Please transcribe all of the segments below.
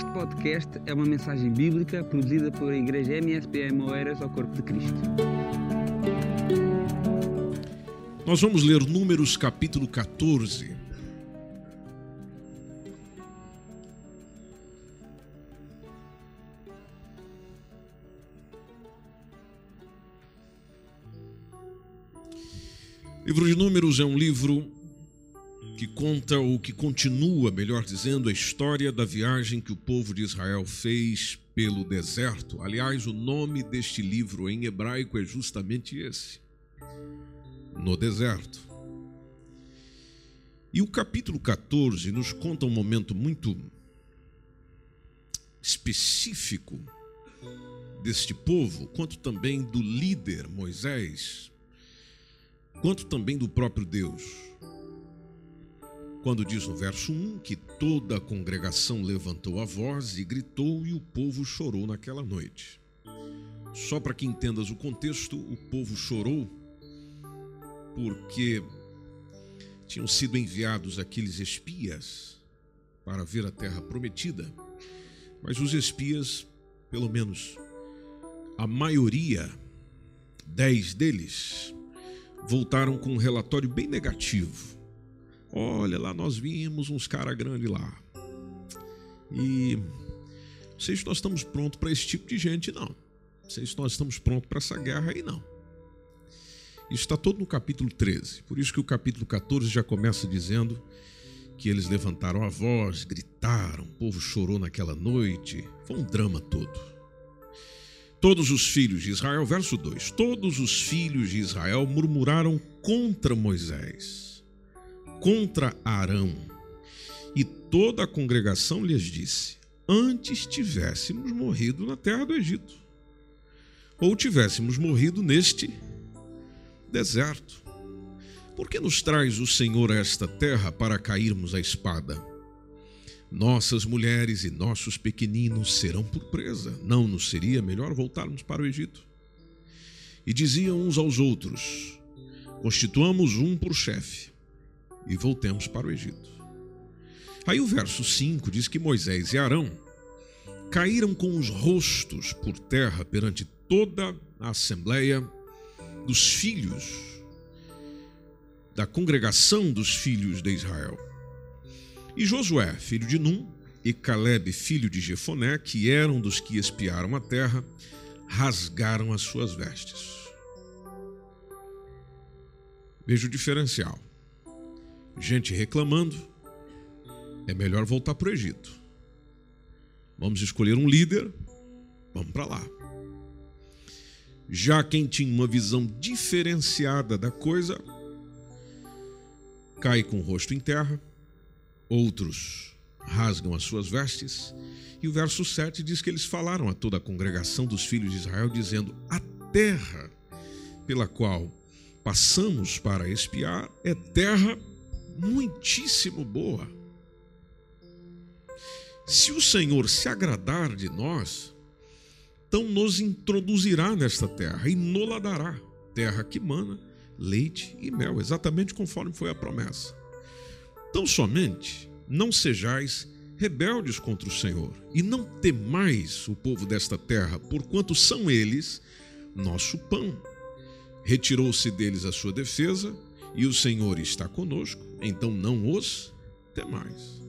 Este podcast é uma mensagem bíblica produzida pela Igreja MSPM Oeiras ao Corpo de Cristo. Nós vamos ler Números capítulo 14. livro de Números é um livro que conta ou que continua, melhor dizendo, a história da viagem que o povo de Israel fez pelo deserto. Aliás, o nome deste livro em hebraico é justamente esse: No deserto. E o capítulo 14 nos conta um momento muito específico deste povo, quanto também do líder Moisés, quanto também do próprio Deus. Quando diz no verso 1 que toda a congregação levantou a voz e gritou e o povo chorou naquela noite. Só para que entendas o contexto, o povo chorou porque tinham sido enviados aqueles espias para ver a terra prometida, mas os espias, pelo menos a maioria, dez deles, voltaram com um relatório bem negativo. Olha, lá nós vimos uns cara grande lá. E não sei se nós estamos prontos para esse tipo de gente, não. Não sei se nós estamos prontos para essa guerra aí, não. Isso está todo no capítulo 13. Por isso que o capítulo 14 já começa dizendo que eles levantaram a voz, gritaram, o povo chorou naquela noite. Foi um drama todo. Todos os filhos de Israel, verso 2: Todos os filhos de Israel murmuraram contra Moisés, contra Arão, e toda a congregação lhes disse: Antes tivéssemos morrido na terra do Egito, ou tivéssemos morrido neste deserto. Por que nos traz o Senhor a esta terra para cairmos à espada? Nossas mulheres e nossos pequeninos serão por presa. Não nos seria melhor voltarmos para o Egito? E diziam uns aos outros: Constituamos um por chefe e voltemos para o Egito. Aí o verso 5 diz que Moisés e Arão caíram com os rostos por terra perante toda a assembleia dos filhos da congregação dos filhos de Israel. E Josué, filho de Num, e Caleb, filho de Jefoné, que eram dos que espiaram a terra, rasgaram as suas vestes. Veja o diferencial. Gente reclamando, é melhor voltar para o Egito. Vamos escolher um líder, vamos para lá. Já quem tinha uma visão diferenciada da coisa, cai com o rosto em terra, outros rasgam as suas vestes. E o verso 7 diz que eles falaram a toda a congregação dos filhos de Israel, dizendo: A terra pela qual passamos para espiar é terra muitíssimo boa. Se o Senhor se agradar de nós, então nos introduzirá nesta terra e nola dará, terra que mana leite e mel, exatamente conforme foi a promessa. Tão somente não sejais rebeldes contra o Senhor, e não temais o povo desta terra, porquanto são eles nosso pão. Retirou-se deles a sua defesa, e o Senhor está conosco, então não os temais.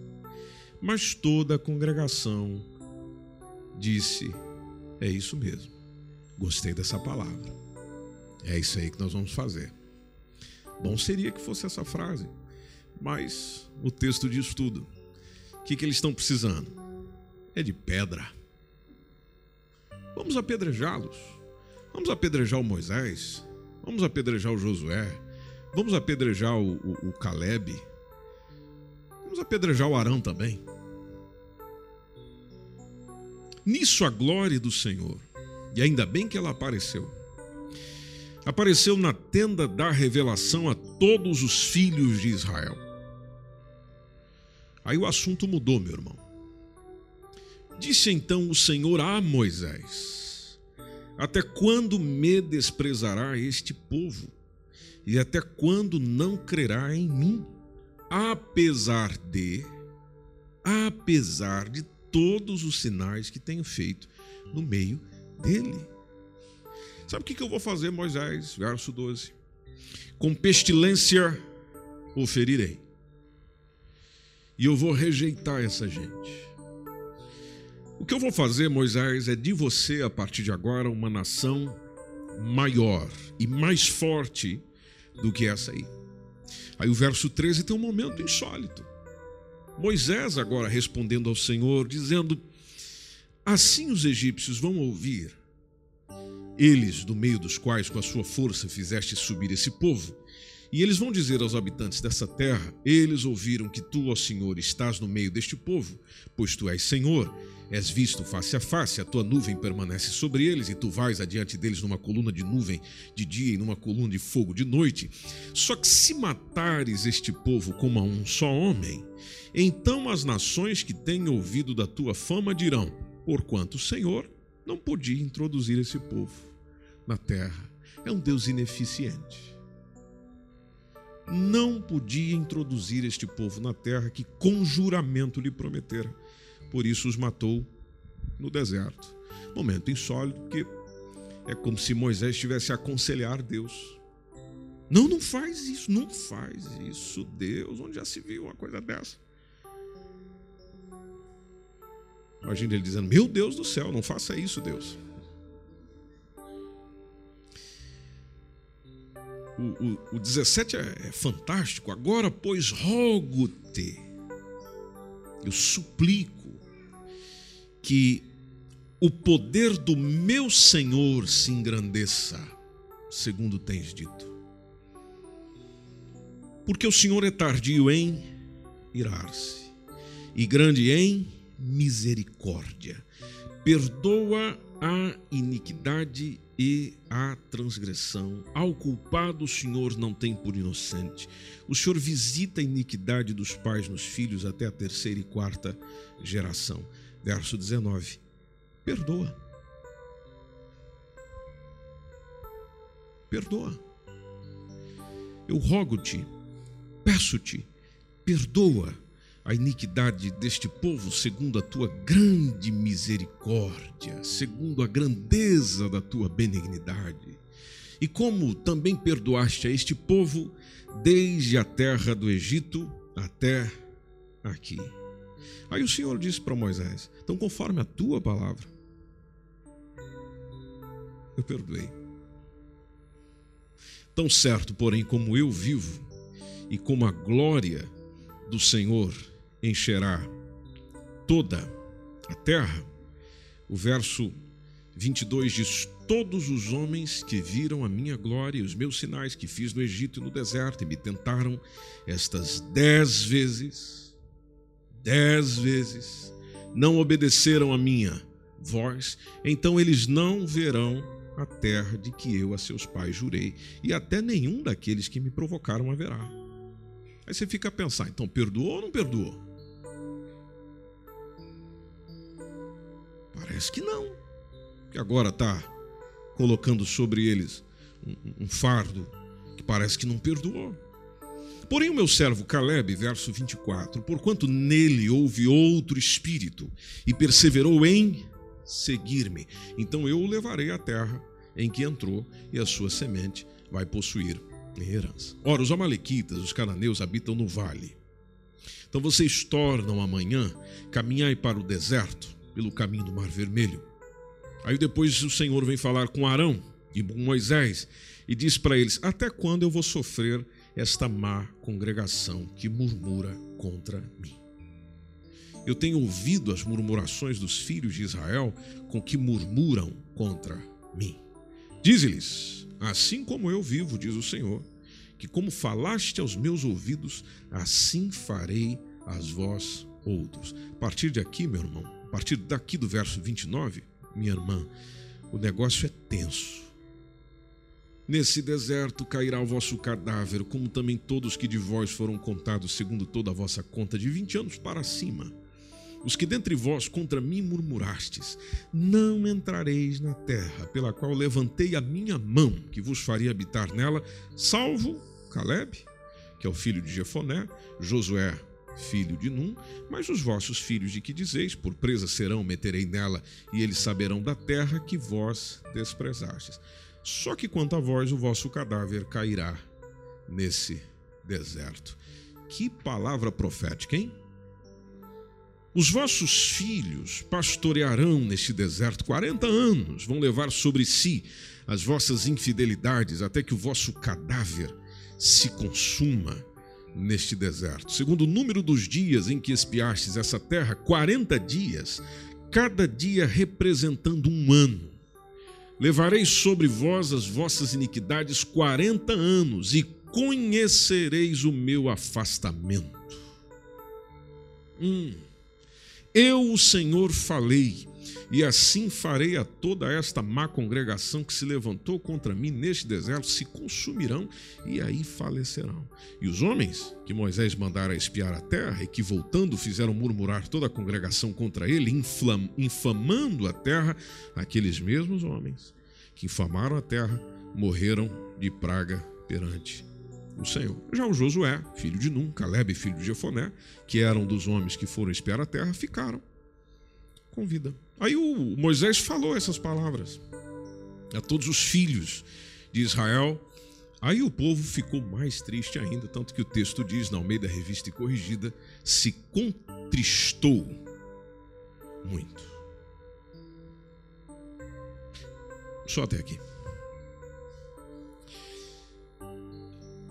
Mas toda a congregação disse: É isso mesmo, gostei dessa palavra, é isso aí que nós vamos fazer. Bom seria que fosse essa frase mas o texto diz tudo. O que, que eles estão precisando? É de pedra. Vamos apedrejá-los. Vamos apedrejar o Moisés. Vamos apedrejar o Josué. Vamos apedrejar o, o, o Caleb. Vamos apedrejar o Arão também. Nisso a glória do Senhor. E ainda bem que ela apareceu apareceu na tenda da revelação a todos os filhos de Israel. Aí o assunto mudou, meu irmão. Disse então o Senhor a Moisés: Até quando me desprezará este povo? E até quando não crerá em mim? Apesar de, apesar de todos os sinais que tenho feito no meio dele. Sabe o que eu vou fazer, Moisés? Verso 12. Com pestilência o ferirei. E eu vou rejeitar essa gente. O que eu vou fazer, Moisés, é de você, a partir de agora, uma nação maior e mais forte do que essa aí. Aí o verso 13 tem um momento insólito. Moisés agora respondendo ao Senhor, dizendo: Assim os egípcios vão ouvir, eles do meio dos quais com a sua força fizeste subir esse povo, e eles vão dizer aos habitantes dessa terra: Eles ouviram que tu, ó Senhor, estás no meio deste povo, pois tu és Senhor, És visto face a face, a tua nuvem permanece sobre eles, e tu vais adiante deles numa coluna de nuvem de dia e numa coluna de fogo de noite. Só que se matares este povo como a um só homem, então as nações que têm ouvido da tua fama dirão: Porquanto o Senhor não podia introduzir esse povo na terra. É um Deus ineficiente não podia introduzir este povo na terra que com juramento lhe prometera por isso os matou no deserto. Momento insólito, porque é como se Moisés estivesse a aconselhar Deus. Não, não faz isso, não faz isso, Deus. Onde já se viu uma coisa dessa? Imagina ele dizendo: Meu Deus do céu, não faça isso, Deus. O, o, o 17 é, é fantástico. Agora, pois, rogo-te, eu suplico que o poder do meu Senhor se engrandeça, segundo tens dito. Porque o Senhor é tardio em irar-se e grande em misericórdia. Perdoa a iniquidade e a transgressão. Ao culpado o Senhor não tem por inocente. O Senhor visita a iniquidade dos pais nos filhos até a terceira e quarta geração. Verso 19: Perdoa. Perdoa. Eu rogo-te, peço-te, perdoa a iniquidade deste povo segundo a tua grande misericórdia, segundo a grandeza da tua benignidade. E como também perdoaste a este povo desde a terra do Egito até aqui. Aí o Senhor disse para Moisés: Então, conforme a tua palavra, eu perdoei. Tão certo, porém, como eu vivo e como a glória do Senhor encherá toda a terra, o verso 22 diz: Todos os homens que viram a minha glória e os meus sinais que fiz no Egito e no deserto e me tentaram estas dez vezes, dez vezes não obedeceram a minha voz, então eles não verão a terra de que eu a seus pais jurei, e até nenhum daqueles que me provocaram haverá. Aí você fica a pensar, então perdoou ou não perdoou? Parece que não. Que agora está colocando sobre eles um, um fardo que parece que não perdoou. Porém, o meu servo Caleb, verso 24, porquanto nele houve outro espírito e perseverou em seguir-me, então eu o levarei à terra em que entrou e a sua semente vai possuir em herança. Ora, os amalequitas, os cananeus habitam no vale. Então vocês tornam amanhã caminhai para o deserto pelo caminho do Mar Vermelho. Aí depois o Senhor vem falar com Arão e com Moisés e diz para eles: Até quando eu vou sofrer esta má congregação que murmura contra mim. Eu tenho ouvido as murmurações dos filhos de Israel com que murmuram contra mim. Dize-lhes: Assim como eu vivo, diz o Senhor, que como falaste aos meus ouvidos, assim farei às vós outros. A partir de aqui, meu irmão, a partir daqui do verso 29, minha irmã, o negócio é tenso. Nesse deserto cairá o vosso cadáver, como também todos que de vós foram contados segundo toda a vossa conta, de vinte anos para cima. Os que dentre vós contra mim murmurastes, não entrareis na terra, pela qual levantei a minha mão, que vos faria habitar nela, salvo Caleb, que é o filho de Jefoné, Josué, filho de Num, mas os vossos filhos de que dizeis, por presa serão, meterei nela, e eles saberão da terra que vós desprezastes. Só que quanto a vós, o vosso cadáver cairá nesse deserto. Que palavra profética, hein? Os vossos filhos pastorearão neste deserto 40 anos, vão levar sobre si as vossas infidelidades, até que o vosso cadáver se consuma neste deserto. Segundo o número dos dias em que espiastes essa terra, 40 dias, cada dia representando um ano. Levarei sobre vós as vossas iniquidades 40 anos e conhecereis o meu afastamento. Hum. Eu, o Senhor, falei e assim farei a toda esta má congregação que se levantou contra mim neste deserto, se consumirão e aí falecerão. E os homens que Moisés mandara espiar a terra e que voltando fizeram murmurar toda a congregação contra ele, infamando a terra, aqueles mesmos homens que infamaram a terra morreram de praga perante o Senhor. Já o Josué, filho de Num, Caleb, filho de Jefoné, que eram dos homens que foram espiar a terra, ficaram com vida. Aí o Moisés falou essas palavras a todos os filhos de Israel. Aí o povo ficou mais triste ainda, tanto que o texto diz, na meio da revista e corrigida, se contristou muito. Só até aqui.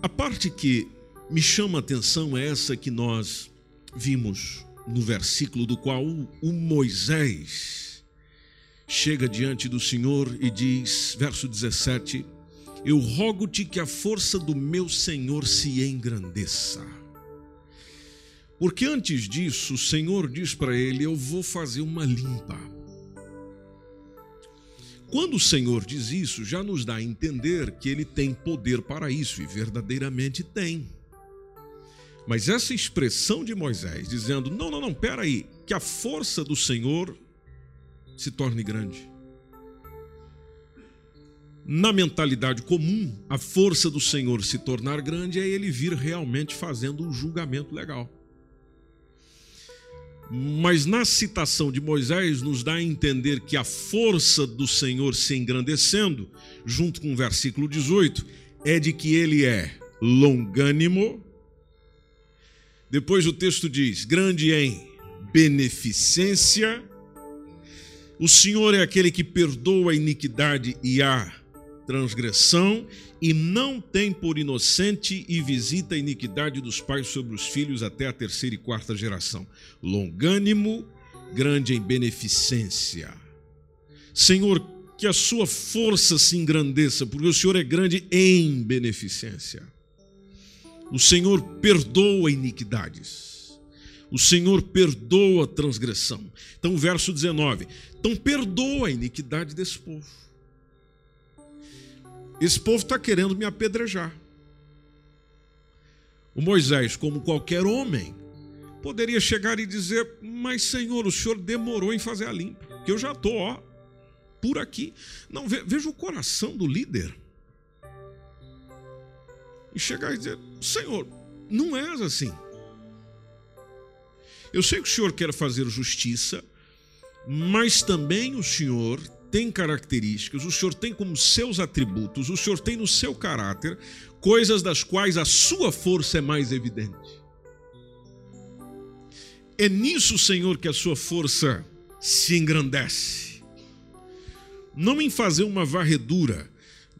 A parte que me chama a atenção é essa que nós vimos no versículo do qual o Moisés chega diante do Senhor e diz, verso 17: Eu rogo-te que a força do meu Senhor se engrandeça. Porque antes disso, o Senhor diz para ele: Eu vou fazer uma limpa. Quando o Senhor diz isso, já nos dá a entender que ele tem poder para isso, e verdadeiramente tem. Mas essa expressão de Moisés dizendo: não, não, não, peraí, que a força do Senhor se torne grande. Na mentalidade comum, a força do Senhor se tornar grande é ele vir realmente fazendo um julgamento legal. Mas na citação de Moisés, nos dá a entender que a força do Senhor se engrandecendo, junto com o versículo 18, é de que ele é longânimo, depois o texto diz: grande em beneficência. O Senhor é aquele que perdoa a iniquidade e a transgressão e não tem por inocente e visita a iniquidade dos pais sobre os filhos até a terceira e quarta geração. Longânimo, grande em beneficência. Senhor, que a sua força se engrandeça, porque o Senhor é grande em beneficência. O Senhor perdoa iniquidades. O Senhor perdoa a transgressão. Então, verso 19. Então, perdoa a iniquidade desse povo. Esse povo está querendo me apedrejar. O Moisés, como qualquer homem, poderia chegar e dizer: Mas, Senhor, o Senhor demorou em fazer a limpa, que eu já estou, ó, por aqui. Não, veja o coração do líder e chegar e dizer: Senhor, não és assim. Eu sei que o Senhor quer fazer justiça, mas também o Senhor tem características, o Senhor tem como seus atributos, o Senhor tem no seu caráter coisas das quais a sua força é mais evidente. É nisso, Senhor, que a sua força se engrandece. Não em fazer uma varredura,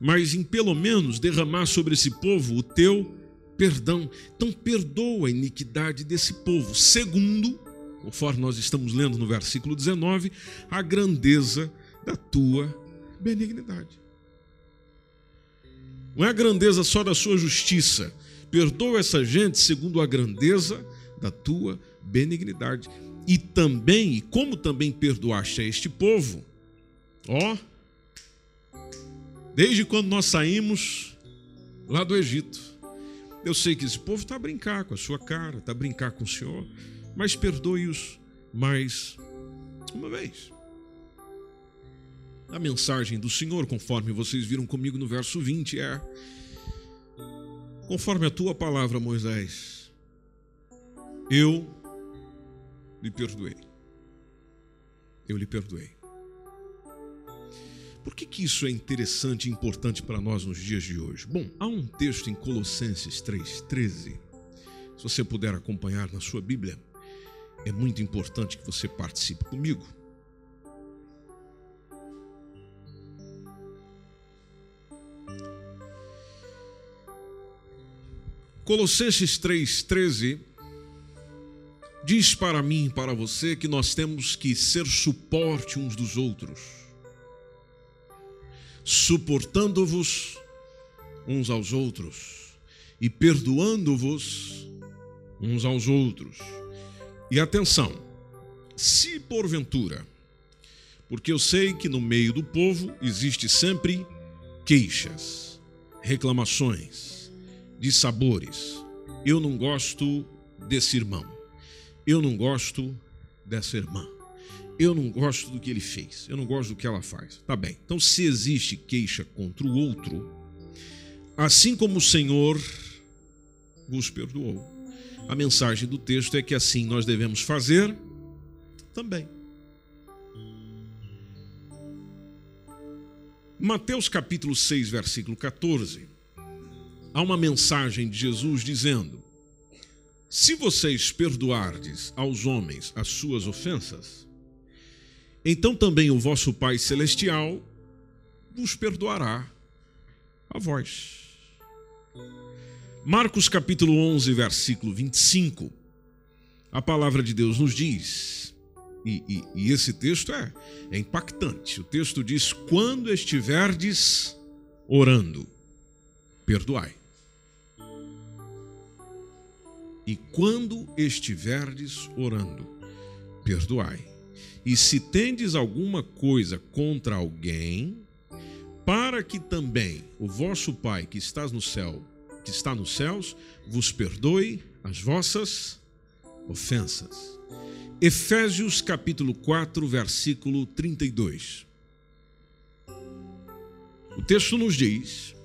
mas em pelo menos derramar sobre esse povo o teu perdão. Então, perdoa a iniquidade desse povo. Segundo, conforme nós estamos lendo no versículo 19, a grandeza da tua benignidade. Não é a grandeza só da sua justiça. Perdoa essa gente segundo a grandeza da tua benignidade. E também, e como também perdoaste a este povo, ó, Desde quando nós saímos lá do Egito. Eu sei que esse povo está a brincar com a sua cara, está a brincar com o Senhor, mas perdoe-os mais uma vez. A mensagem do Senhor, conforme vocês viram comigo no verso 20, é: Conforme a tua palavra, Moisés, Eu lhe perdoei. Eu lhe perdoei. Por que, que isso é interessante e importante para nós nos dias de hoje? Bom, há um texto em Colossenses 3,13. Se você puder acompanhar na sua Bíblia, é muito importante que você participe comigo. Colossenses 3,13 diz para mim e para você que nós temos que ser suporte uns dos outros, suportando-vos uns aos outros e perdoando-vos uns aos outros. E atenção, se porventura, porque eu sei que no meio do povo existe sempre queixas, reclamações, dissabores. Eu não gosto desse irmão. Eu não gosto dessa irmã. Eu não gosto do que ele fez. Eu não gosto do que ela faz. Tá bem. Então, se existe queixa contra o outro, assim como o Senhor vos perdoou, a mensagem do texto é que assim nós devemos fazer também. Mateus capítulo 6, versículo 14. Há uma mensagem de Jesus dizendo: Se vocês perdoardes aos homens as suas ofensas, então também o vosso Pai celestial vos perdoará a vós. Marcos capítulo 11, versículo 25, a palavra de Deus nos diz, e, e, e esse texto é, é impactante. O texto diz: Quando estiverdes orando, perdoai. E quando estiverdes orando, perdoai. E se tendes alguma coisa contra alguém, para que também o vosso Pai que está no céu que está nos céus vos perdoe as vossas ofensas. Efésios capítulo 4, versículo 32. O texto nos diz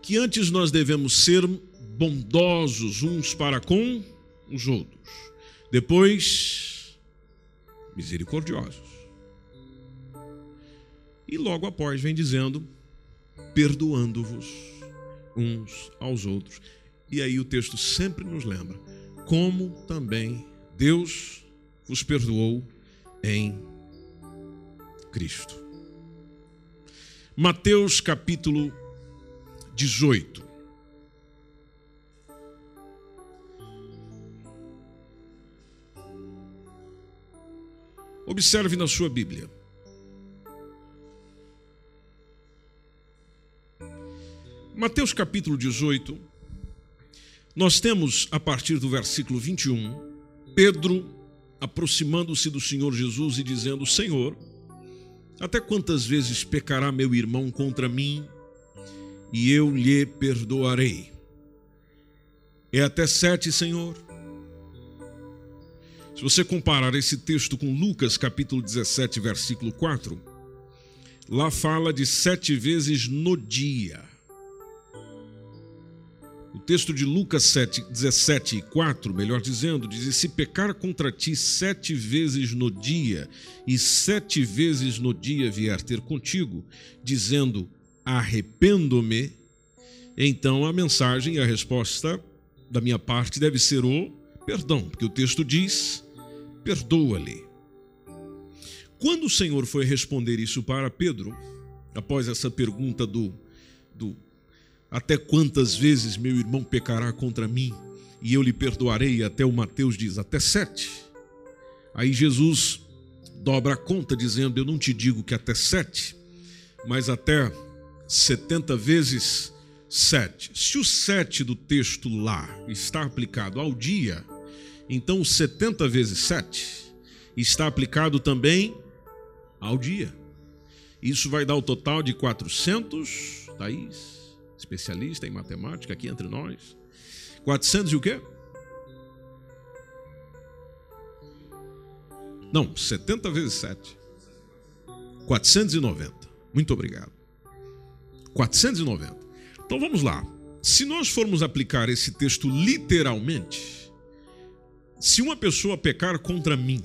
que antes nós devemos ser bondosos uns para com os outros, depois misericordiosos. E logo após vem dizendo: perdoando-vos uns aos outros. E aí o texto sempre nos lembra como também Deus vos perdoou em Cristo. Mateus capítulo 18. Observe na sua Bíblia. Mateus capítulo 18, nós temos a partir do versículo 21, Pedro aproximando-se do Senhor Jesus e dizendo: Senhor, até quantas vezes pecará meu irmão contra mim e eu lhe perdoarei? É até sete, Senhor? Se você comparar esse texto com Lucas capítulo 17, versículo 4, lá fala de sete vezes no dia. O texto de Lucas 7, 17 4, melhor dizendo, diz: Se pecar contra ti sete vezes no dia, e sete vezes no dia vier ter contigo, dizendo: Arrependo-me, então a mensagem e a resposta da minha parte deve ser o perdão, porque o texto diz: Perdoa-lhe. Quando o Senhor foi responder isso para Pedro, após essa pergunta do, do até quantas vezes meu irmão pecará contra mim e eu lhe perdoarei? Até o Mateus diz, até sete. Aí Jesus dobra a conta, dizendo: Eu não te digo que até sete, mas até setenta vezes sete. Se o sete do texto lá está aplicado ao dia, então setenta vezes sete está aplicado também ao dia. Isso vai dar o total de 400, Thaís? especialista em matemática aqui entre nós. 400 e o quê? Não, 70 vezes 7. 490. Muito obrigado. 490. Então vamos lá. Se nós formos aplicar esse texto literalmente, se uma pessoa pecar contra mim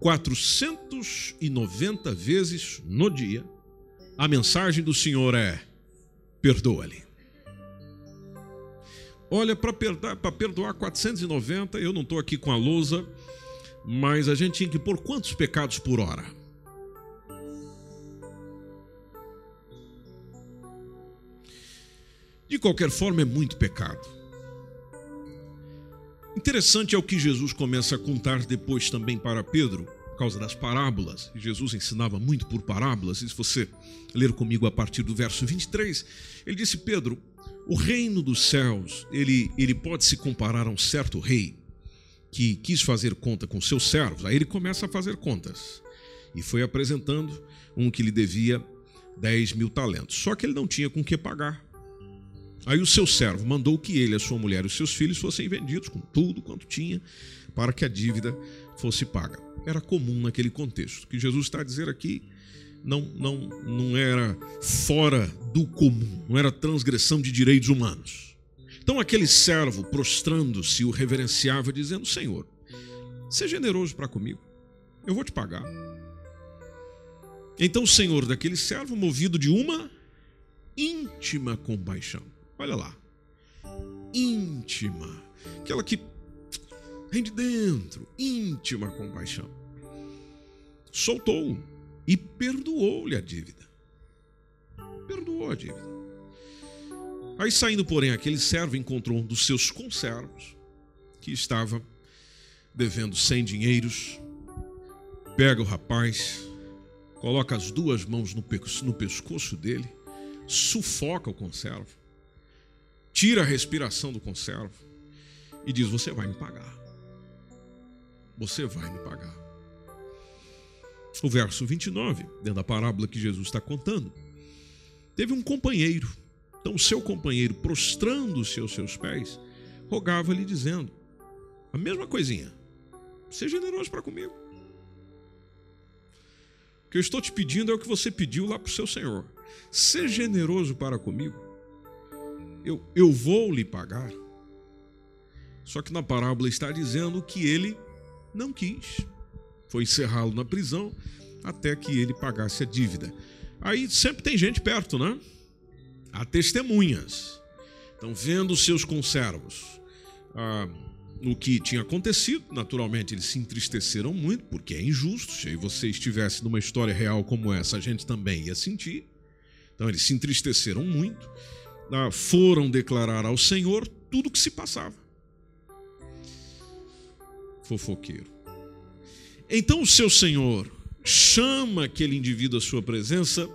490 vezes no dia, a mensagem do Senhor é: perdoa-lhe. Olha, para perdoar, perdoar 490, eu não estou aqui com a lousa, mas a gente tinha que pôr quantos pecados por hora? De qualquer forma, é muito pecado. Interessante é o que Jesus começa a contar depois também para Pedro, por causa das parábolas. Jesus ensinava muito por parábolas. E se você ler comigo a partir do verso 23, ele disse: Pedro, o reino dos céus, ele, ele pode se comparar a um certo rei que quis fazer conta com seus servos. Aí ele começa a fazer contas. E foi apresentando um que lhe devia 10 mil talentos. Só que ele não tinha com que pagar. Aí o seu servo mandou que ele, a sua mulher e os seus filhos fossem vendidos com tudo quanto tinha, para que a dívida fosse paga. Era comum naquele contexto. O que Jesus está a dizer aqui não, não, não era fora do comum, não era transgressão de direitos humanos. Então aquele servo, prostrando-se, o reverenciava, dizendo: Senhor, seja generoso para comigo, eu vou te pagar. Então o senhor daquele servo, movido de uma íntima compaixão, Olha lá. Íntima. Aquela que vem de dentro. Íntima compaixão. Soltou e perdoou-lhe a dívida. Perdoou a dívida. Aí saindo, porém, aquele servo encontrou um dos seus conservos que estava devendo cem dinheiros. Pega o rapaz, coloca as duas mãos no pescoço dele, sufoca o conservo tira a respiração do conservo e diz: Você vai me pagar. Você vai me pagar. O verso 29, dentro da parábola que Jesus está contando, teve um companheiro. Então, o seu companheiro, prostrando-se aos seus pés, rogava-lhe, dizendo: A mesma coisinha, seja generoso para comigo. O que eu estou te pedindo é o que você pediu lá para o seu Senhor. Seja generoso para comigo eu, eu vou lhe pagar. Só que na parábola está dizendo que ele não quis. Foi encerrá-lo na prisão até que ele pagasse a dívida. Aí sempre tem gente perto, né? Há testemunhas. Então, vendo seus conservos ah, no que tinha acontecido, naturalmente eles se entristeceram muito, porque é injusto. Se você estivesse numa história real como essa, a gente também ia sentir. Então, eles se entristeceram muito foram declarar ao Senhor tudo o que se passava. Fofoqueiro. Então o seu Senhor chama aquele indivíduo à sua presença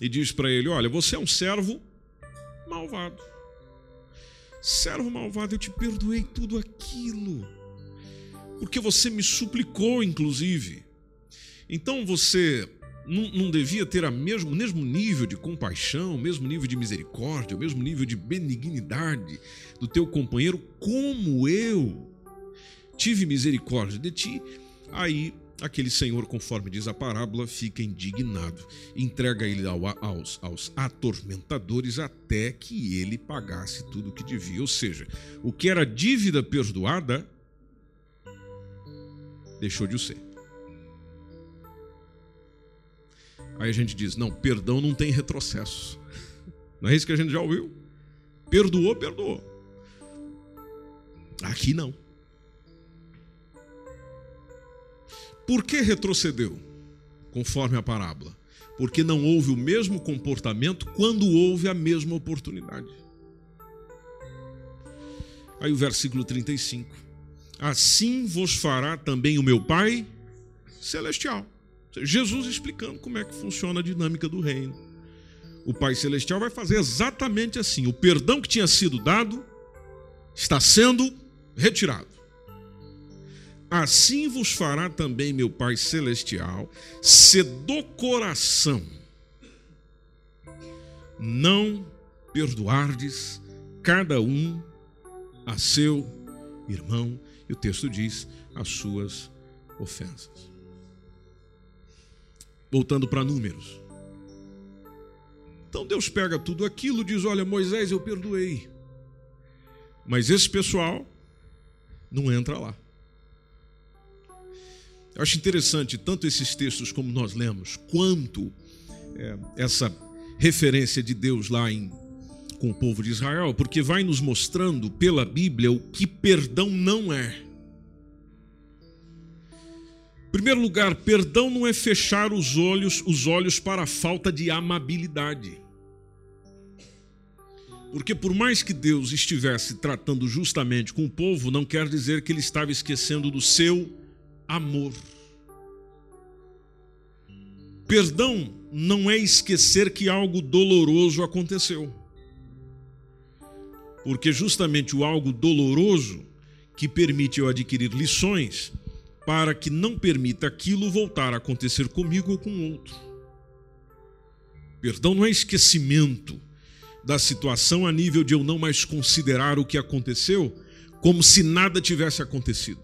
e diz para ele: Olha, você é um servo malvado. Servo malvado, eu te perdoei tudo aquilo, porque você me suplicou, inclusive. Então você não, não devia ter o mesmo, mesmo nível de compaixão, o mesmo nível de misericórdia, o mesmo nível de benignidade do teu companheiro, como eu tive misericórdia de ti? Aí aquele senhor, conforme diz a parábola, fica indignado, entrega ele aos, aos atormentadores até que ele pagasse tudo o que devia. Ou seja, o que era dívida perdoada deixou de o ser. Aí a gente diz: não, perdão não tem retrocesso. Não é isso que a gente já ouviu? Perdoou, perdoou. Aqui não. Por que retrocedeu? Conforme a parábola. Porque não houve o mesmo comportamento quando houve a mesma oportunidade. Aí o versículo 35. Assim vos fará também o meu Pai celestial. Jesus explicando como é que funciona a dinâmica do reino. O Pai Celestial vai fazer exatamente assim. O perdão que tinha sido dado está sendo retirado. Assim vos fará também meu Pai Celestial, se do coração não perdoardes cada um a seu irmão, e o texto diz, as suas ofensas voltando para números. Então Deus pega tudo aquilo, diz: Olha, Moisés, eu perdoei. Mas esse pessoal não entra lá. Eu acho interessante tanto esses textos como nós lemos, quanto é, essa referência de Deus lá em, com o povo de Israel, porque vai nos mostrando pela Bíblia o que perdão não é. Primeiro lugar, perdão não é fechar os olhos, os olhos para a falta de amabilidade. Porque por mais que Deus estivesse tratando justamente com o povo, não quer dizer que ele estava esquecendo do seu amor. Perdão não é esquecer que algo doloroso aconteceu. Porque justamente o algo doloroso que permite eu adquirir lições para que não permita aquilo voltar a acontecer comigo ou com outro. Perdão não é esquecimento da situação a nível de eu não mais considerar o que aconteceu como se nada tivesse acontecido.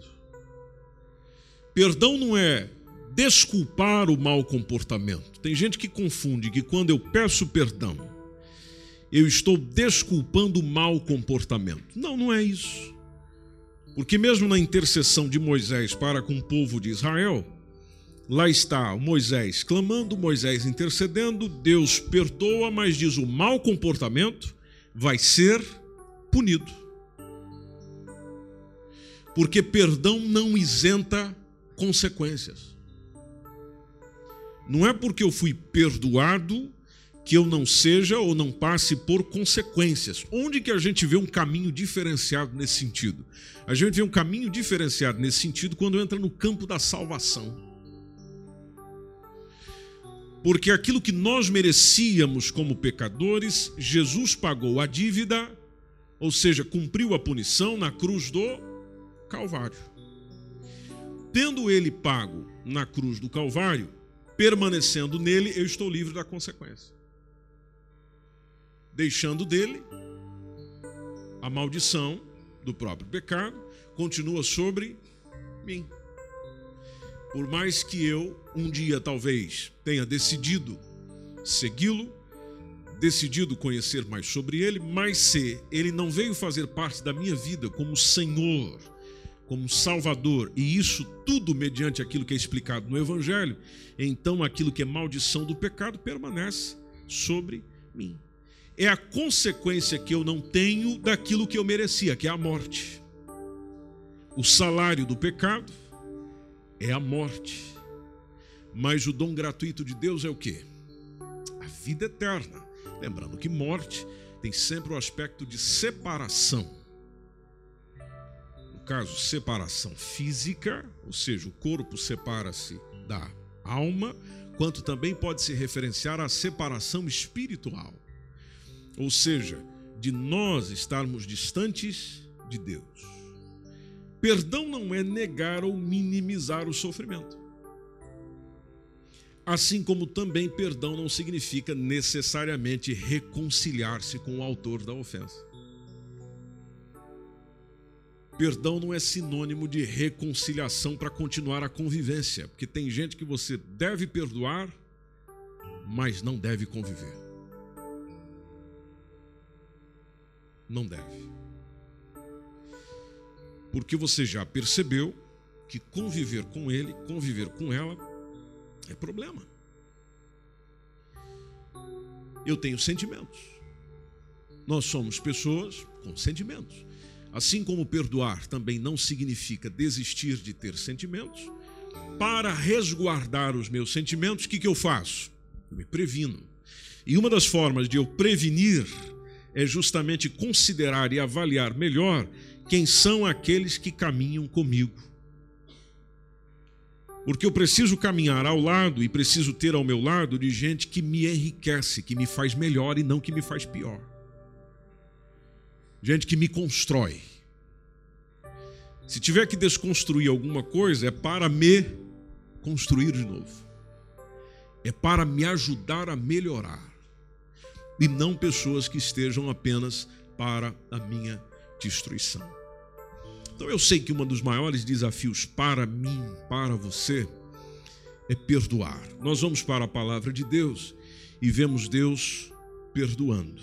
Perdão não é desculpar o mau comportamento. Tem gente que confunde que quando eu peço perdão, eu estou desculpando o mau comportamento. Não, não é isso. Porque mesmo na intercessão de Moisés para com o povo de Israel, Lá está Moisés clamando, Moisés intercedendo, Deus perdoa, mas diz o mau comportamento vai ser punido. Porque perdão não isenta consequências. Não é porque eu fui perdoado que eu não seja ou não passe por consequências. Onde que a gente vê um caminho diferenciado nesse sentido? A gente vê um caminho diferenciado nesse sentido quando entra no campo da salvação. Porque aquilo que nós merecíamos como pecadores, Jesus pagou a dívida, ou seja, cumpriu a punição na cruz do Calvário. Tendo ele pago na cruz do Calvário, permanecendo nele, eu estou livre da consequência. Deixando dele, a maldição do próprio pecado continua sobre mim. Por mais que eu um dia talvez tenha decidido segui-lo, decidido conhecer mais sobre ele, mas se ele não veio fazer parte da minha vida como Senhor, como Salvador, e isso tudo mediante aquilo que é explicado no Evangelho, então aquilo que é maldição do pecado permanece sobre mim. É a consequência que eu não tenho daquilo que eu merecia, que é a morte. O salário do pecado é a morte. Mas o dom gratuito de Deus é o quê? A vida eterna. Lembrando que morte tem sempre o aspecto de separação. No caso, separação física, ou seja, o corpo separa-se da alma, quanto também pode se referenciar à separação espiritual. Ou seja, de nós estarmos distantes de Deus. Perdão não é negar ou minimizar o sofrimento. Assim como também perdão não significa necessariamente reconciliar-se com o autor da ofensa. Perdão não é sinônimo de reconciliação para continuar a convivência, porque tem gente que você deve perdoar, mas não deve conviver. Não deve porque você já percebeu que conviver com ele, conviver com ela, é problema. Eu tenho sentimentos. Nós somos pessoas com sentimentos. Assim como perdoar também não significa desistir de ter sentimentos, para resguardar os meus sentimentos, o que, que eu faço? Eu me previno. E uma das formas de eu prevenir é justamente considerar e avaliar melhor quem são aqueles que caminham comigo. Porque eu preciso caminhar ao lado e preciso ter ao meu lado de gente que me enriquece, que me faz melhor e não que me faz pior. Gente que me constrói. Se tiver que desconstruir alguma coisa, é para me construir de novo. É para me ajudar a melhorar. E não pessoas que estejam apenas para a minha destruição. Então eu sei que um dos maiores desafios para mim, para você, é perdoar. Nós vamos para a palavra de Deus e vemos Deus perdoando.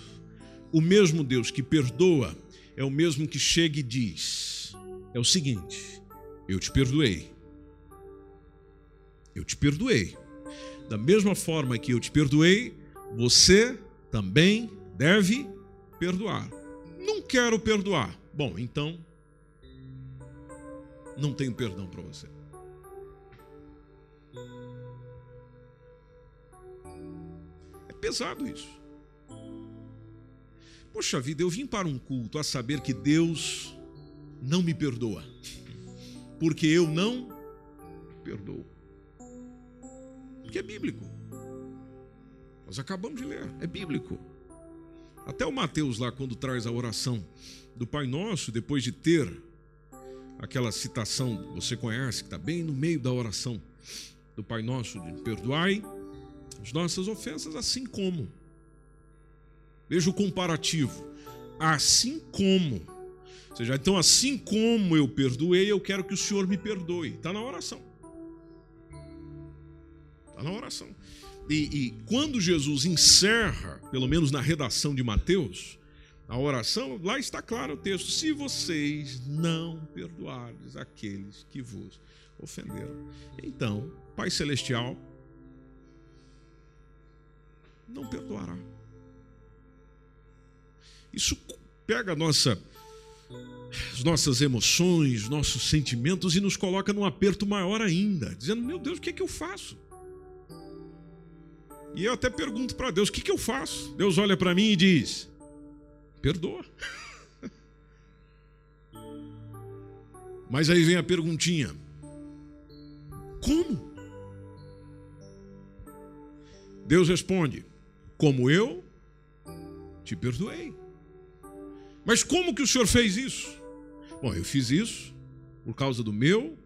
O mesmo Deus que perdoa é o mesmo que chega e diz: é o seguinte: eu te perdoei. Eu te perdoei. Da mesma forma que eu te perdoei, você também deve perdoar. Não quero perdoar. Bom, então não tenho perdão para você. É pesado isso. Poxa vida, eu vim para um culto a saber que Deus não me perdoa, porque eu não perdoo. Porque é bíblico. Nós acabamos de ler, é bíblico. Até o Mateus lá, quando traz a oração do Pai Nosso, depois de ter aquela citação, você conhece, que está bem no meio da oração do Pai Nosso, de perdoai as nossas ofensas, assim como. Veja o comparativo. Assim como. Ou seja, então, assim como eu perdoei, eu quero que o Senhor me perdoe. Está na oração. Está na oração. E, e quando Jesus encerra, pelo menos na redação de Mateus, a oração, lá está claro o texto: se vocês não perdoardes aqueles que vos ofenderam, então, Pai Celestial não perdoará. Isso pega nossa, as nossas emoções, nossos sentimentos e nos coloca num aperto maior ainda, dizendo: Meu Deus, o que é que eu faço? E eu até pergunto para Deus: O que, que eu faço? Deus olha para mim e diz: Perdoa. Mas aí vem a perguntinha: Como? Deus responde: Como eu te perdoei. Mas como que o Senhor fez isso? Bom, eu fiz isso por causa do meu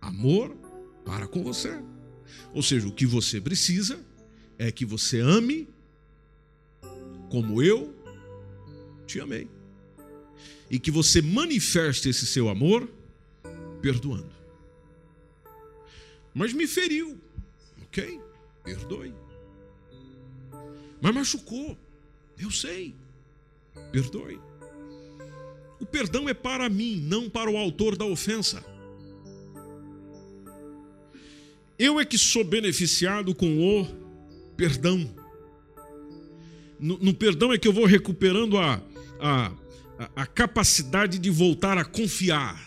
amor para com você. Ou seja, o que você precisa é que você ame como eu te amei. E que você manifeste esse seu amor perdoando. Mas me feriu, ok? Perdoe. Mas machucou, eu sei, perdoe. O perdão é para mim, não para o autor da ofensa. Eu é que sou beneficiado com o perdão. No, no perdão é que eu vou recuperando a, a, a capacidade de voltar a confiar.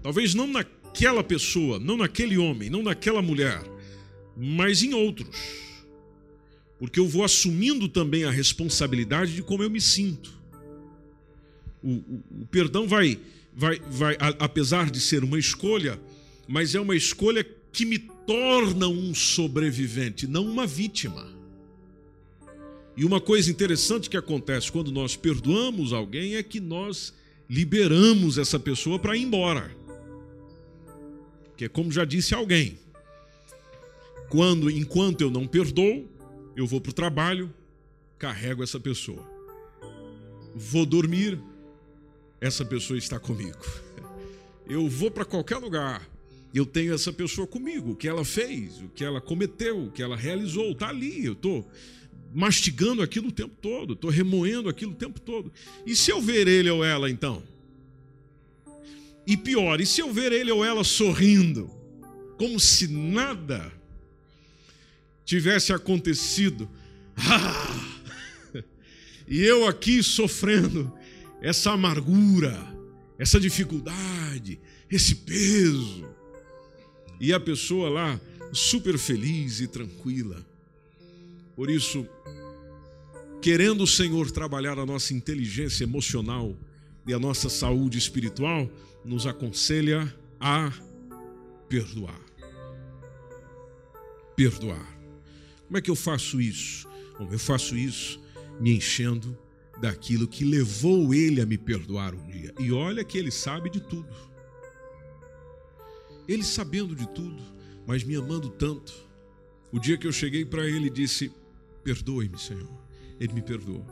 Talvez não naquela pessoa, não naquele homem, não naquela mulher, mas em outros porque eu vou assumindo também a responsabilidade de como eu me sinto. O, o, o perdão vai, vai, vai, a, apesar de ser uma escolha, mas é uma escolha que me torna um sobrevivente, não uma vítima. E uma coisa interessante que acontece quando nós perdoamos alguém é que nós liberamos essa pessoa para ir embora. Porque, como já disse alguém, quando enquanto eu não perdoo, eu vou para o trabalho, carrego essa pessoa. Vou dormir, essa pessoa está comigo. Eu vou para qualquer lugar, eu tenho essa pessoa comigo. O que ela fez, o que ela cometeu, o que ela realizou, está ali. Eu estou mastigando aquilo o tempo todo, estou remoendo aquilo o tempo todo. E se eu ver ele ou ela, então? E pior, e se eu ver ele ou ela sorrindo, como se nada tivesse acontecido. Ah! E eu aqui sofrendo essa amargura, essa dificuldade, esse peso. E a pessoa lá super feliz e tranquila. Por isso, querendo o Senhor trabalhar a nossa inteligência emocional e a nossa saúde espiritual, nos aconselha a perdoar. Perdoar. Como é que eu faço isso? Bom, eu faço isso me enchendo daquilo que levou ele a me perdoar um dia. E olha que ele sabe de tudo. Ele sabendo de tudo, mas me amando tanto. O dia que eu cheguei para ele e disse: Perdoe-me, Senhor. Ele me perdoou.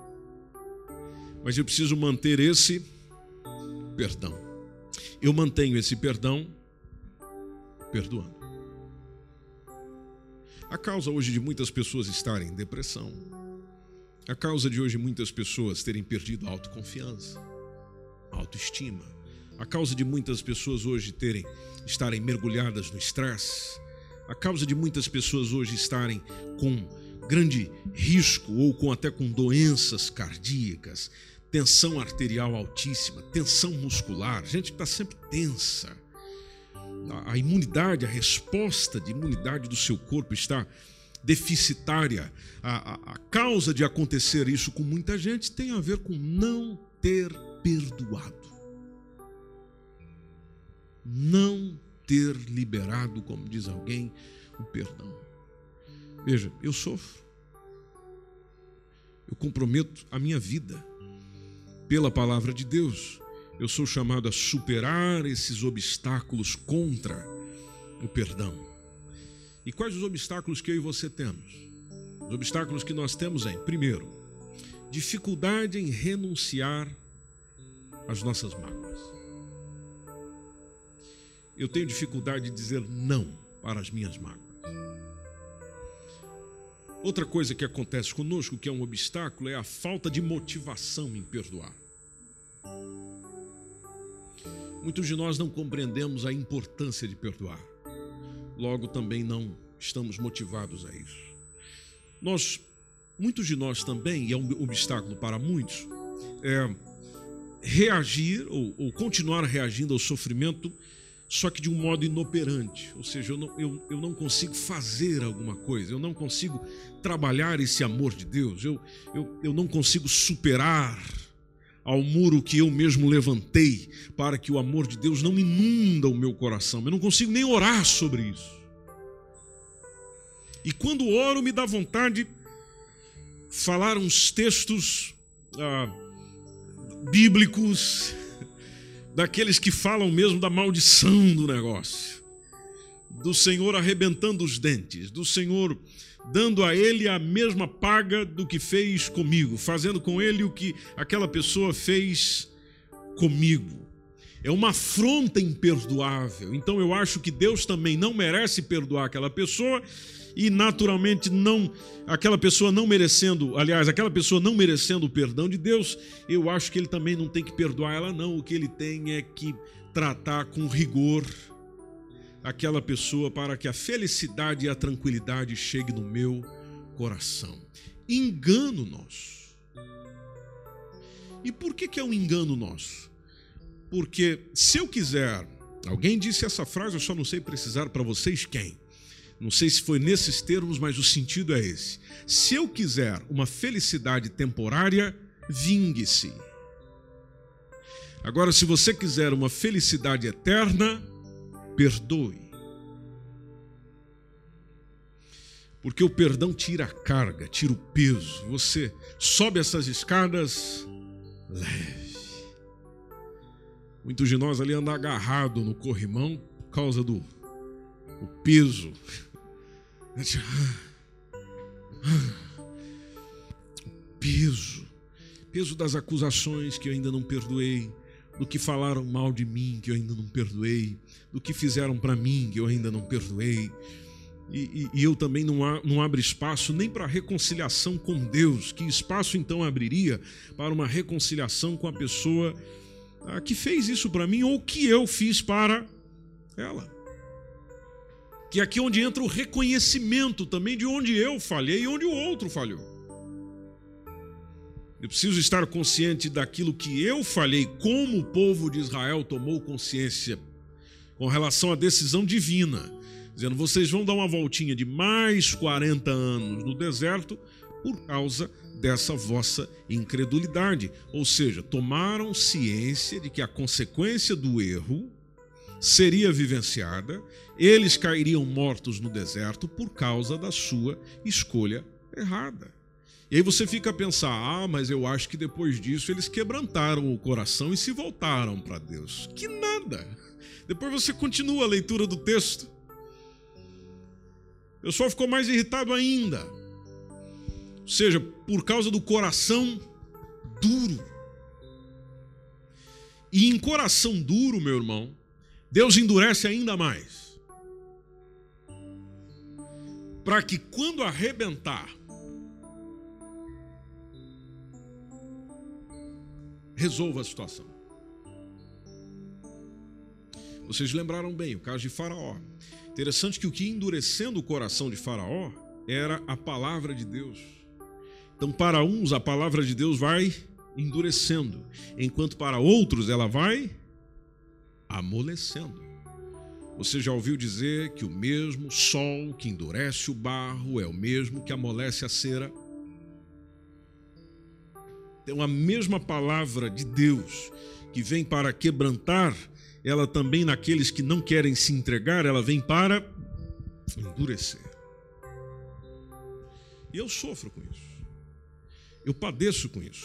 Mas eu preciso manter esse perdão. Eu mantenho esse perdão perdoando. A causa hoje de muitas pessoas estarem em depressão, a causa de hoje muitas pessoas terem perdido a autoconfiança, autoestima. A causa de muitas pessoas hoje terem estarem mergulhadas no estresse, a causa de muitas pessoas hoje estarem com grande risco ou com até com doenças cardíacas, tensão arterial altíssima, tensão muscular, gente que está sempre tensa. A imunidade, a resposta de imunidade do seu corpo está deficitária. A, a, a causa de acontecer isso com muita gente tem a ver com não ter perdoado. Não ter liberado, como diz alguém, o perdão. Veja, eu sofro. Eu comprometo a minha vida pela palavra de Deus. Eu sou chamado a superar esses obstáculos contra o perdão. E quais os obstáculos que eu e você temos? Os obstáculos que nós temos é, primeiro, dificuldade em renunciar às nossas mágoas. Eu tenho dificuldade de dizer não para as minhas mágoas. Outra coisa que acontece conosco, que é um obstáculo, é a falta de motivação em perdoar. Muitos de nós não compreendemos a importância de perdoar. Logo, também não estamos motivados a isso. Nós, muitos de nós também, e é um obstáculo para muitos, é reagir ou, ou continuar reagindo ao sofrimento só que de um modo inoperante, ou seja, eu não, eu, eu não consigo fazer alguma coisa, eu não consigo trabalhar esse amor de Deus, eu, eu, eu não consigo superar ao muro que eu mesmo levantei para que o amor de Deus não inunda o meu coração, eu não consigo nem orar sobre isso. E quando oro, me dá vontade de falar uns textos ah, bíblicos daqueles que falam mesmo da maldição do negócio, do Senhor arrebentando os dentes, do Senhor dando a ele a mesma paga do que fez comigo, fazendo com ele o que aquela pessoa fez comigo. É uma afronta imperdoável. Então eu acho que Deus também não merece perdoar aquela pessoa e naturalmente não aquela pessoa não merecendo, aliás, aquela pessoa não merecendo o perdão de Deus, eu acho que ele também não tem que perdoar ela não, o que ele tem é que tratar com rigor aquela pessoa para que a felicidade e a tranquilidade chegue no meu coração. Engano nosso. E por que, que é um engano nosso? Porque se eu quiser, alguém disse essa frase, eu só não sei precisar para vocês quem. Não sei se foi nesses termos, mas o sentido é esse. Se eu quiser uma felicidade temporária, vingue-se. Agora, se você quiser uma felicidade eterna, perdoe. Porque o perdão tira a carga, tira o peso. Você sobe essas escadas leve. Muitos de nós ali andam agarrado no corrimão por causa do o peso peso, peso das acusações que eu ainda não perdoei, do que falaram mal de mim que eu ainda não perdoei, do que fizeram para mim que eu ainda não perdoei. E, e, e, eu também não, há, não abro espaço nem para reconciliação com Deus. Que espaço então abriria para uma reconciliação com a pessoa ah, que fez isso para mim ou que eu fiz para ela? Que é aqui onde entra o reconhecimento também de onde eu falhei e onde o outro falhou. Eu preciso estar consciente daquilo que eu falhei, como o povo de Israel tomou consciência com relação à decisão divina, dizendo: vocês vão dar uma voltinha de mais 40 anos no deserto por causa dessa vossa incredulidade. Ou seja, tomaram ciência de que a consequência do erro seria vivenciada, eles cairiam mortos no deserto por causa da sua escolha errada. E aí você fica a pensar: ah, mas eu acho que depois disso eles quebrantaram o coração e se voltaram para Deus. Que nada! Depois você continua a leitura do texto. O pessoal ficou mais irritado ainda. Ou seja, por causa do coração duro. E em coração duro, meu irmão, Deus endurece ainda mais. Para que quando arrebentar, resolva a situação. Vocês lembraram bem o caso de Faraó. Interessante que o que endurecendo o coração de Faraó era a palavra de Deus. Então, para uns, a palavra de Deus vai endurecendo, enquanto para outros ela vai amolecendo. Você já ouviu dizer que o mesmo sol que endurece o barro é o mesmo que amolece a cera? Então, a mesma palavra de Deus que vem para quebrantar, ela também naqueles que não querem se entregar, ela vem para endurecer. E eu sofro com isso. Eu padeço com isso.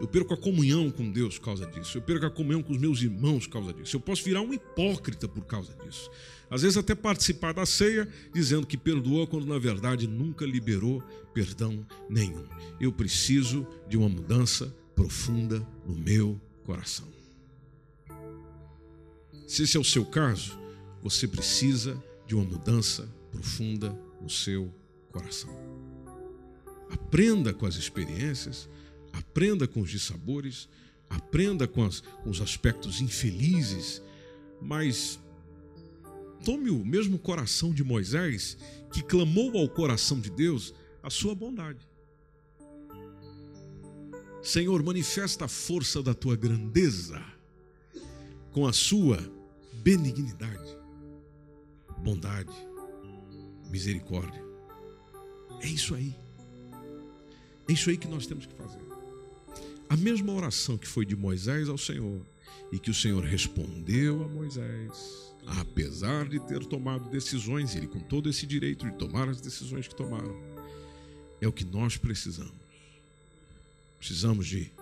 Eu perco a comunhão com Deus por causa disso. Eu perco a comunhão com os meus irmãos por causa disso. Eu posso virar um hipócrita por causa disso. Às vezes até participar da ceia dizendo que perdoou quando na verdade nunca liberou perdão nenhum. Eu preciso de uma mudança profunda no meu coração. Se esse é o seu caso, você precisa de uma mudança profunda no seu coração. Aprenda com as experiências, aprenda com os dissabores, aprenda com, as, com os aspectos infelizes, mas tome o mesmo coração de Moisés, que clamou ao coração de Deus a sua bondade. Senhor, manifesta a força da tua grandeza com a sua benignidade, bondade, misericórdia. É isso aí. É isso aí que nós temos que fazer. A mesma oração que foi de Moisés ao Senhor e que o Senhor respondeu a Moisés, apesar de ter tomado decisões, ele com todo esse direito de tomar as decisões que tomaram, é o que nós precisamos. Precisamos de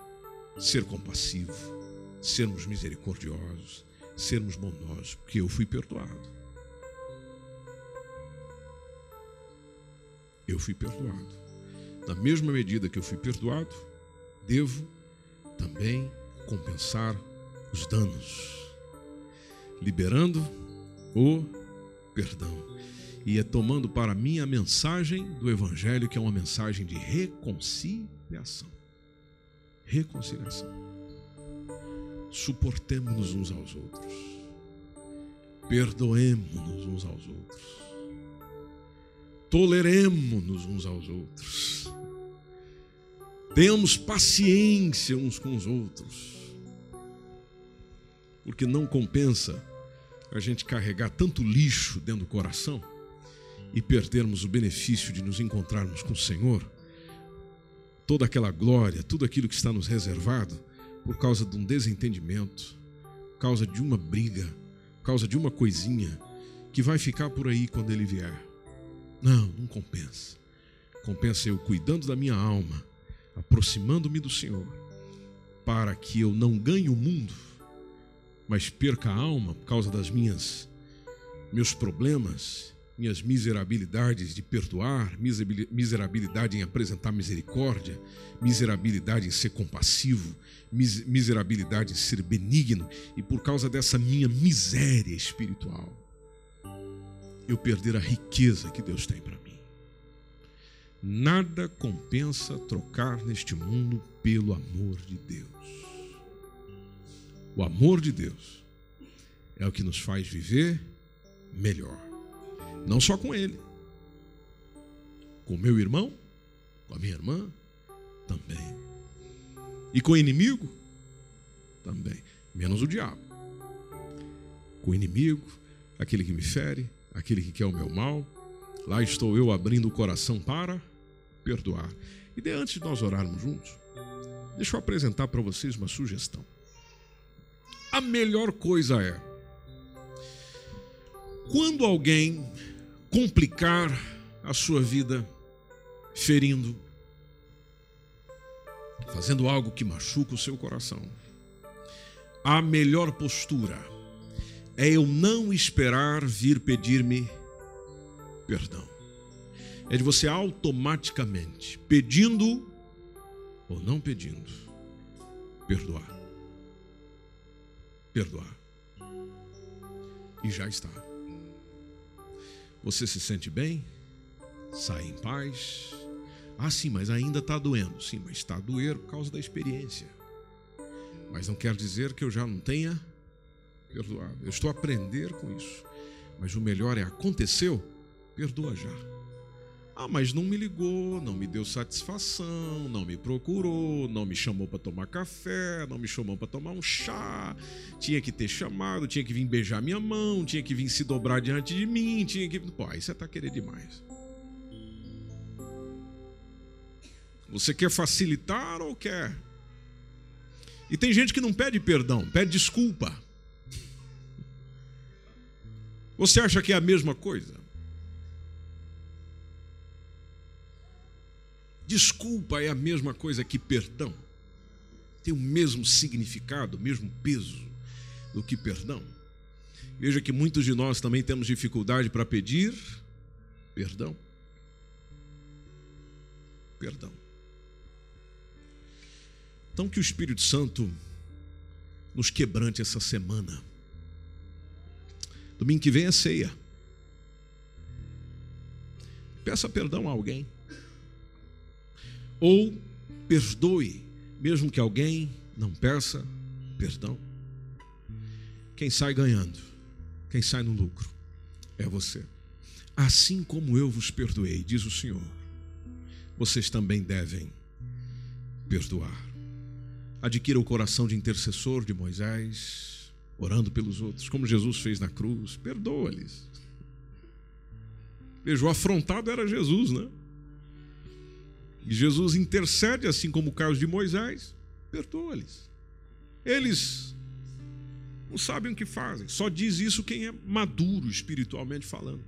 ser compassivo, sermos misericordiosos, sermos bondosos, porque eu fui perdoado. Eu fui perdoado na mesma medida que eu fui perdoado, devo também compensar os danos, liberando o perdão. E é tomando para mim a mensagem do Evangelho, que é uma mensagem de reconciliação. Reconciliação. Suportemos-nos uns aos outros. Perdoemos-nos uns aos outros toleremos-nos uns aos outros. Tenhamos paciência uns com os outros. Porque não compensa a gente carregar tanto lixo dentro do coração e perdermos o benefício de nos encontrarmos com o Senhor, toda aquela glória, tudo aquilo que está nos reservado, por causa de um desentendimento, por causa de uma briga, por causa de uma coisinha que vai ficar por aí quando ele vier. Não, não compensa. Compensa eu cuidando da minha alma, aproximando-me do Senhor, para que eu não ganhe o mundo, mas perca a alma por causa das minhas meus problemas, minhas miserabilidades de perdoar, miserabilidade em apresentar misericórdia, miserabilidade em ser compassivo, miserabilidade em ser benigno, e por causa dessa minha miséria espiritual, eu perder a riqueza que Deus tem para mim. Nada compensa trocar neste mundo pelo amor de Deus. O amor de Deus é o que nos faz viver melhor. Não só com Ele, com meu irmão, com a minha irmã, também. E com o inimigo, também. Menos o diabo. Com o inimigo, aquele que me fere, aquele que quer o meu mal. Lá estou eu abrindo o coração para perdoar. E de antes de nós orarmos juntos, deixa eu apresentar para vocês uma sugestão. A melhor coisa é quando alguém complicar a sua vida ferindo, fazendo algo que machuca o seu coração, a melhor postura é eu não esperar vir pedir-me perdão. É de você automaticamente, pedindo ou não pedindo, perdoar. Perdoar. E já está. Você se sente bem? Sai em paz? Ah, sim, mas ainda está doendo. Sim, mas está a doer por causa da experiência. Mas não quer dizer que eu já não tenha perdoável. Eu estou a aprender com isso. Mas o melhor é aconteceu, perdoa já. Ah, mas não me ligou, não me deu satisfação, não me procurou, não me chamou para tomar café, não me chamou para tomar um chá. Tinha que ter chamado, tinha que vir beijar minha mão, tinha que vir se dobrar diante de mim, tinha que. Pô, aí você tá querendo demais. Você quer facilitar ou quer? E tem gente que não pede perdão, pede desculpa. Você acha que é a mesma coisa? Desculpa é a mesma coisa que perdão. Tem o mesmo significado, o mesmo peso do que perdão. Veja que muitos de nós também temos dificuldade para pedir perdão. Perdão. Então, que o Espírito Santo nos quebrante essa semana. Domingo que vem é ceia. Peça perdão a alguém. Ou perdoe, mesmo que alguém não peça perdão. Quem sai ganhando, quem sai no lucro, é você. Assim como eu vos perdoei, diz o Senhor, vocês também devem perdoar. Adquira o coração de intercessor de Moisés, orando pelos outros, como Jesus fez na cruz. Perdoa-lhes. Veja, o afrontado era Jesus, né? E Jesus intercede, assim como o caso de Moisés, perdoa-lhes. Eles não sabem o que fazem, só diz isso quem é maduro espiritualmente falando.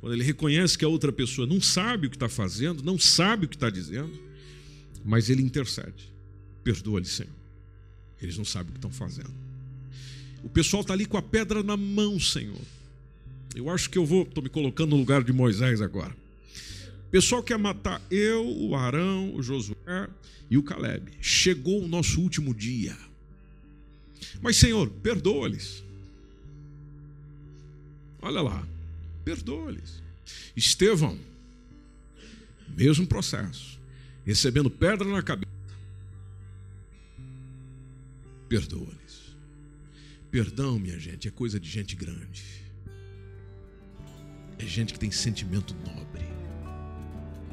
Quando ele reconhece que a outra pessoa não sabe o que está fazendo, não sabe o que está dizendo, mas ele intercede. Perdoa-lhes, Senhor. Eles não sabem o que estão fazendo. O pessoal está ali com a pedra na mão, Senhor. Eu acho que eu vou, estou me colocando no lugar de Moisés agora pessoal quer matar eu, o Arão, o Josué e o Caleb. Chegou o nosso último dia. Mas, Senhor, perdoa-lhes. Olha lá, perdoa-lhes. Estevão, mesmo processo, recebendo pedra na cabeça. Perdoa-lhes. Perdão, minha gente, é coisa de gente grande. É gente que tem sentimento nobre.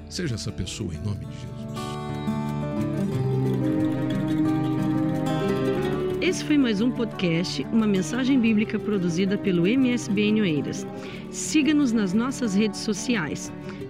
Seja essa pessoa em nome de Jesus. Esse foi mais um podcast, uma mensagem bíblica produzida pelo MSBN Oeiras. Siga-nos nas nossas redes sociais,